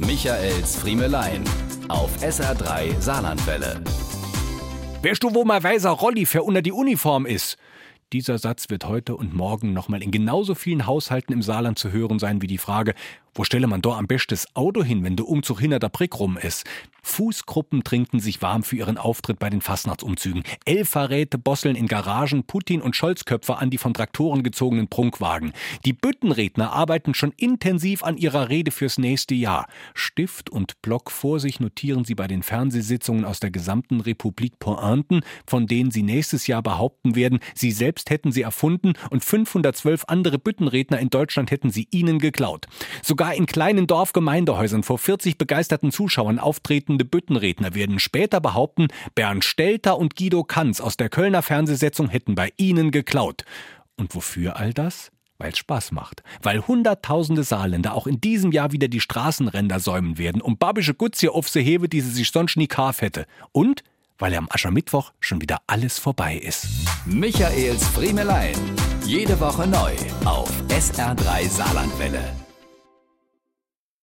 Michaels Friemelein auf SR3 Saarlandwelle. Weißt du, wo mein weißer Rolli für unter die Uniform ist? Dieser Satz wird heute und morgen nochmal in genauso vielen Haushalten im Saarland zu hören sein wie die Frage, wo stelle man da am besten das Auto hin, wenn der Umzug hinter der Brick rum ist? Fußgruppen trinken sich warm für ihren Auftritt bei den Fastnachtsumzügen. Elferräte bosseln in Garagen Putin und Scholzköpfe an die von Traktoren gezogenen Prunkwagen. Die Büttenredner arbeiten schon intensiv an ihrer Rede fürs nächste Jahr. Stift und Block vor sich notieren sie bei den Fernsehsitzungen aus der gesamten Republik Pointen, von denen sie nächstes Jahr behaupten werden, sie selbst hätten sie erfunden und 512 andere Büttenredner in Deutschland hätten sie ihnen geklaut. Sogar Sogar in kleinen Dorfgemeindehäusern vor 40 begeisterten Zuschauern auftretende Büttenredner werden später behaupten, Bernd Stelter und Guido Kanz aus der Kölner Fernsehsetzung hätten bei ihnen geklaut. Und wofür all das? weil es Spaß macht. Weil hunderttausende Saarländer auch in diesem Jahr wieder die Straßenränder säumen werden, um babische Gutzier auf sie hebe, die sie sich sonst nie kaf hätte. Und weil am Aschermittwoch schon wieder alles vorbei ist. Michaels Friemelein. Jede Woche neu auf SR3 Saarlandwelle.